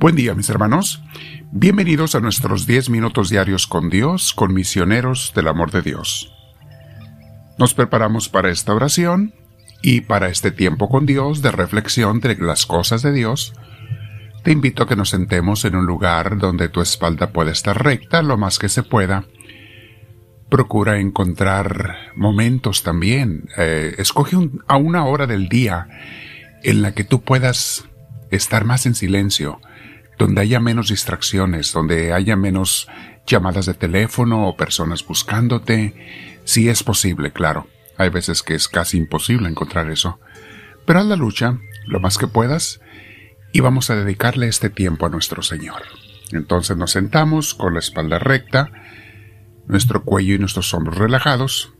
Buen día mis hermanos, bienvenidos a nuestros 10 minutos diarios con Dios, con misioneros del amor de Dios. Nos preparamos para esta oración y para este tiempo con Dios de reflexión de las cosas de Dios. Te invito a que nos sentemos en un lugar donde tu espalda pueda estar recta lo más que se pueda. Procura encontrar momentos también. Eh, escoge a una hora del día en la que tú puedas estar más en silencio donde haya menos distracciones, donde haya menos llamadas de teléfono o personas buscándote, si es posible, claro. Hay veces que es casi imposible encontrar eso. Pero haz la lucha lo más que puedas y vamos a dedicarle este tiempo a nuestro Señor. Entonces nos sentamos con la espalda recta, nuestro cuello y nuestros hombros relajados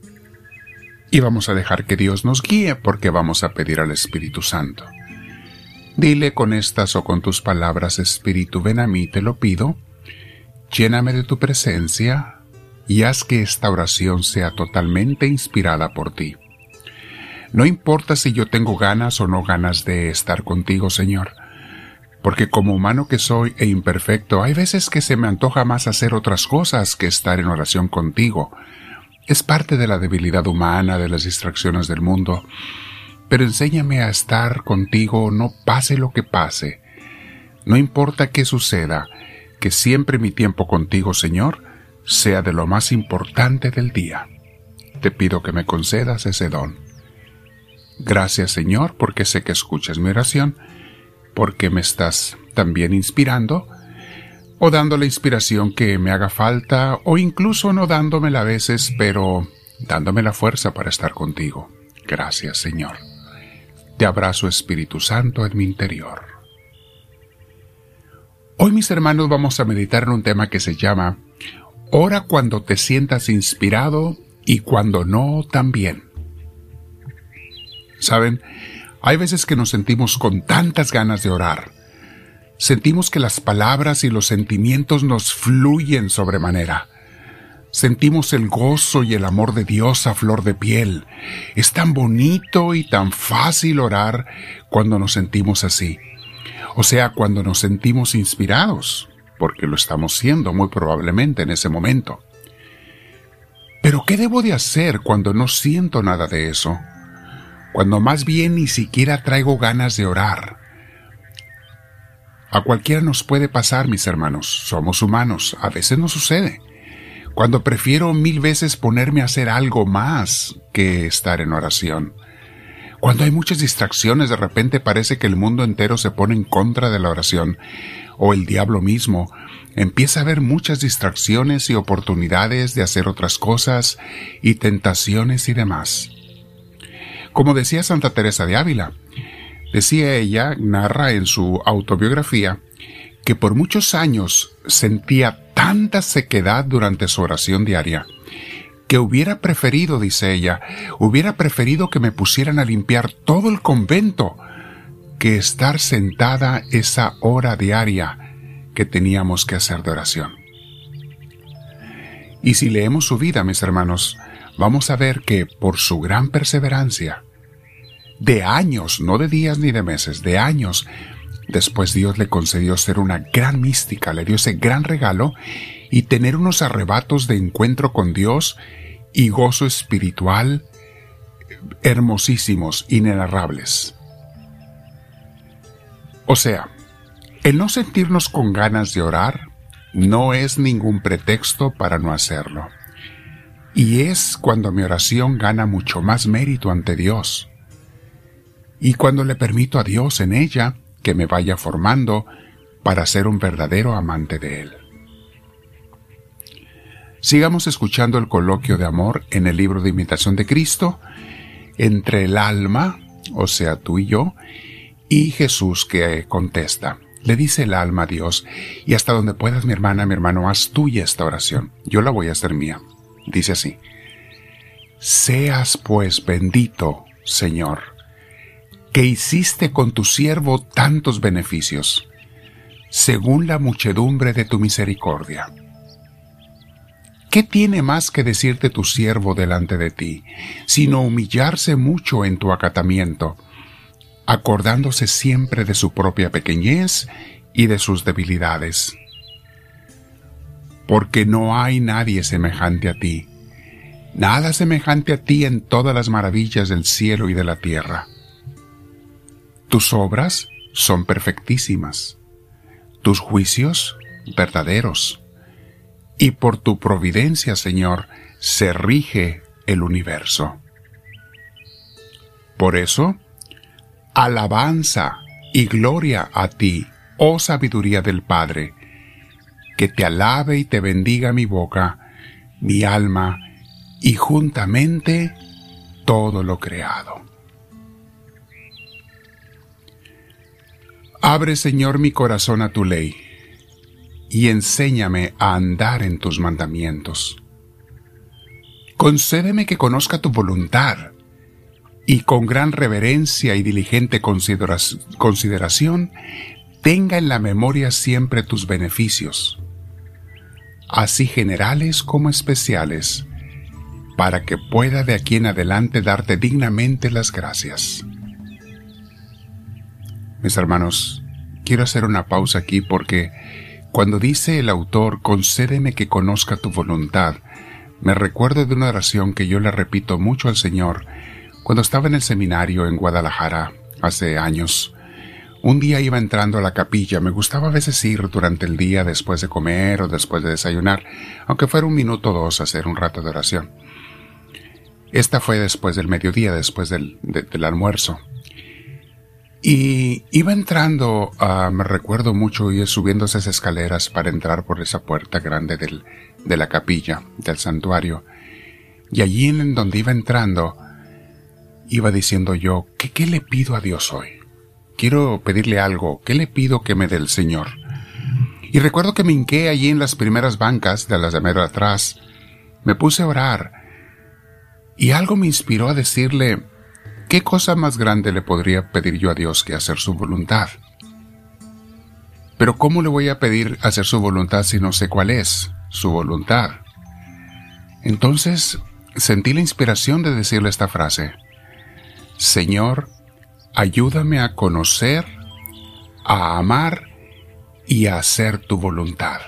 y vamos a dejar que Dios nos guíe porque vamos a pedir al Espíritu Santo. Dile con estas o con tus palabras, Espíritu, ven a mí, te lo pido, lléname de tu presencia y haz que esta oración sea totalmente inspirada por ti. No importa si yo tengo ganas o no ganas de estar contigo, Señor, porque como humano que soy e imperfecto, hay veces que se me antoja más hacer otras cosas que estar en oración contigo. Es parte de la debilidad humana, de las distracciones del mundo, pero enséñame a estar contigo no pase lo que pase. No importa qué suceda, que siempre mi tiempo contigo, Señor, sea de lo más importante del día. Te pido que me concedas ese don. Gracias, Señor, porque sé que escuchas mi oración, porque me estás también inspirando, o dando la inspiración que me haga falta, o incluso no dándomela a veces, pero dándome la fuerza para estar contigo. Gracias, Señor. Te abrazo Espíritu Santo en mi interior. Hoy mis hermanos vamos a meditar en un tema que se llama Ora cuando te sientas inspirado y cuando no también. Saben, hay veces que nos sentimos con tantas ganas de orar. Sentimos que las palabras y los sentimientos nos fluyen sobremanera. Sentimos el gozo y el amor de Dios a flor de piel. Es tan bonito y tan fácil orar cuando nos sentimos así. O sea, cuando nos sentimos inspirados, porque lo estamos siendo muy probablemente en ese momento. Pero ¿qué debo de hacer cuando no siento nada de eso? Cuando más bien ni siquiera traigo ganas de orar. A cualquiera nos puede pasar, mis hermanos. Somos humanos. A veces nos sucede cuando prefiero mil veces ponerme a hacer algo más que estar en oración. Cuando hay muchas distracciones, de repente parece que el mundo entero se pone en contra de la oración, o el diablo mismo. Empieza a haber muchas distracciones y oportunidades de hacer otras cosas, y tentaciones y demás. Como decía Santa Teresa de Ávila, decía ella, narra en su autobiografía, que por muchos años sentía tanta sequedad durante su oración diaria, que hubiera preferido, dice ella, hubiera preferido que me pusieran a limpiar todo el convento que estar sentada esa hora diaria que teníamos que hacer de oración. Y si leemos su vida, mis hermanos, vamos a ver que por su gran perseverancia, de años, no de días ni de meses, de años, Después Dios le concedió ser una gran mística, le dio ese gran regalo y tener unos arrebatos de encuentro con Dios y gozo espiritual hermosísimos, inenarrables. O sea, el no sentirnos con ganas de orar no es ningún pretexto para no hacerlo. Y es cuando mi oración gana mucho más mérito ante Dios. Y cuando le permito a Dios en ella que me vaya formando para ser un verdadero amante de Él. Sigamos escuchando el coloquio de amor en el libro de imitación de Cristo entre el alma, o sea, tú y yo, y Jesús que contesta. Le dice el alma a Dios, y hasta donde puedas, mi hermana, mi hermano, haz tuya esta oración. Yo la voy a hacer mía. Dice así. Seas pues bendito, Señor, que hiciste con tu siervo tantos beneficios, según la muchedumbre de tu misericordia. ¿Qué tiene más que decirte tu siervo delante de ti, sino humillarse mucho en tu acatamiento, acordándose siempre de su propia pequeñez y de sus debilidades. Porque no hay nadie semejante a ti, nada semejante a ti en todas las maravillas del cielo y de la tierra. Tus obras son perfectísimas, tus juicios verdaderos, y por tu providencia, Señor, se rige el universo. Por eso, alabanza y gloria a ti, oh sabiduría del Padre, que te alabe y te bendiga mi boca, mi alma y juntamente todo lo creado. Abre, Señor, mi corazón a tu ley, y enséñame a andar en tus mandamientos. Concédeme que conozca tu voluntad, y con gran reverencia y diligente consideración tenga en la memoria siempre tus beneficios, así generales como especiales, para que pueda de aquí en adelante darte dignamente las gracias. Mis hermanos, quiero hacer una pausa aquí porque cuando dice el autor, concédeme que conozca tu voluntad, me recuerdo de una oración que yo le repito mucho al Señor cuando estaba en el seminario en Guadalajara hace años. Un día iba entrando a la capilla, me gustaba a veces ir durante el día después de comer o después de desayunar, aunque fuera un minuto o dos hacer un rato de oración. Esta fue después del mediodía, después del, del almuerzo. Y iba entrando, uh, me recuerdo mucho, ir subiendo esas escaleras para entrar por esa puerta grande del, de la capilla, del santuario. Y allí en donde iba entrando, iba diciendo yo, ¿qué, qué le pido a Dios hoy? Quiero pedirle algo, ¿qué le pido que me dé el Señor? Y recuerdo que me hinqué allí en las primeras bancas de las de medio atrás, me puse a orar, y algo me inspiró a decirle, ¿Qué cosa más grande le podría pedir yo a Dios que hacer su voluntad? Pero ¿cómo le voy a pedir hacer su voluntad si no sé cuál es su voluntad? Entonces sentí la inspiración de decirle esta frase. Señor, ayúdame a conocer, a amar y a hacer tu voluntad.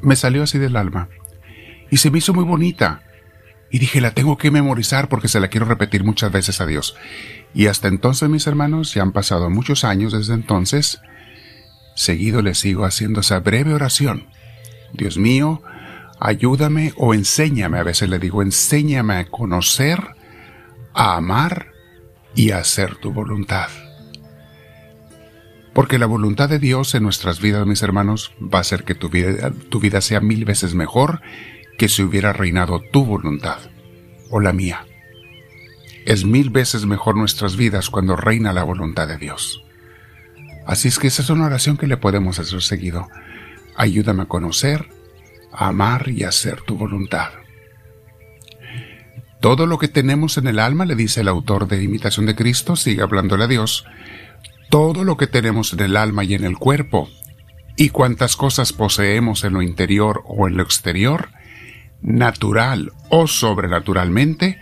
Me salió así del alma y se me hizo muy bonita y dije, la tengo que memorizar porque se la quiero repetir muchas veces a Dios. Y hasta entonces, mis hermanos, ya han pasado muchos años desde entonces, seguido le sigo haciendo esa breve oración. Dios mío, ayúdame o enséñame, a veces le digo, enséñame a conocer, a amar y a hacer tu voluntad. Porque la voluntad de Dios en nuestras vidas, mis hermanos, va a hacer que tu vida, tu vida sea mil veces mejor que si hubiera reinado tu voluntad o la mía. Es mil veces mejor nuestras vidas cuando reina la voluntad de Dios. Así es que esa es una oración que le podemos hacer seguido. Ayúdame a conocer, a amar y hacer tu voluntad. Todo lo que tenemos en el alma, le dice el autor de Imitación de Cristo, sigue hablándole a Dios, todo lo que tenemos en el alma y en el cuerpo, y cuantas cosas poseemos en lo interior o en lo exterior, natural o sobrenaturalmente,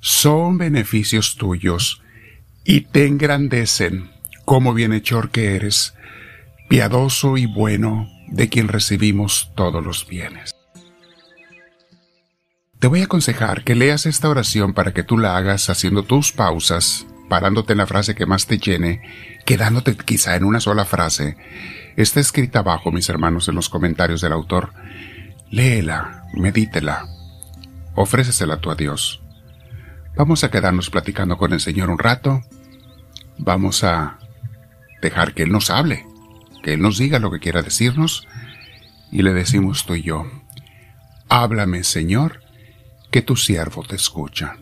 son beneficios tuyos y te engrandecen como bienhechor que eres, piadoso y bueno, de quien recibimos todos los bienes. Te voy a aconsejar que leas esta oración para que tú la hagas haciendo tus pausas, parándote en la frase que más te llene, quedándote quizá en una sola frase. Está escrita abajo, mis hermanos, en los comentarios del autor. Léela, medítela, ofrécesela tú a Dios. Vamos a quedarnos platicando con el Señor un rato. Vamos a dejar que Él nos hable, que Él nos diga lo que quiera decirnos. Y le decimos tú y yo, háblame Señor, que tu siervo te escucha.